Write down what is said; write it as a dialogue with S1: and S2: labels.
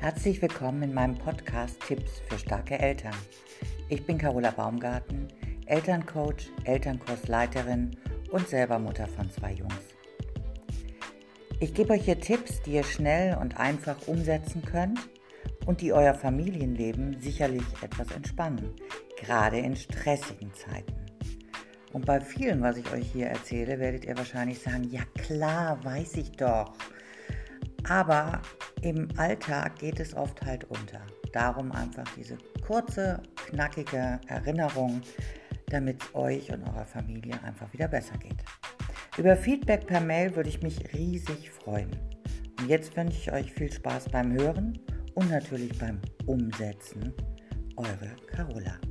S1: Herzlich willkommen in meinem Podcast Tipps für starke Eltern. Ich bin Carola Baumgarten, Elterncoach, Elternkursleiterin und selber Mutter von zwei Jungs. Ich gebe euch hier Tipps, die ihr schnell und einfach umsetzen könnt und die euer Familienleben sicherlich etwas entspannen, gerade in stressigen Zeiten. Und bei vielen, was ich euch hier erzähle, werdet ihr wahrscheinlich sagen, ja klar, weiß ich doch. Aber im Alltag geht es oft halt unter. Darum einfach diese kurze, knackige Erinnerung, damit es euch und eurer Familie einfach wieder besser geht. Über Feedback per Mail würde ich mich riesig freuen. Und jetzt wünsche ich euch viel Spaß beim Hören und natürlich beim Umsetzen. Eure Carola.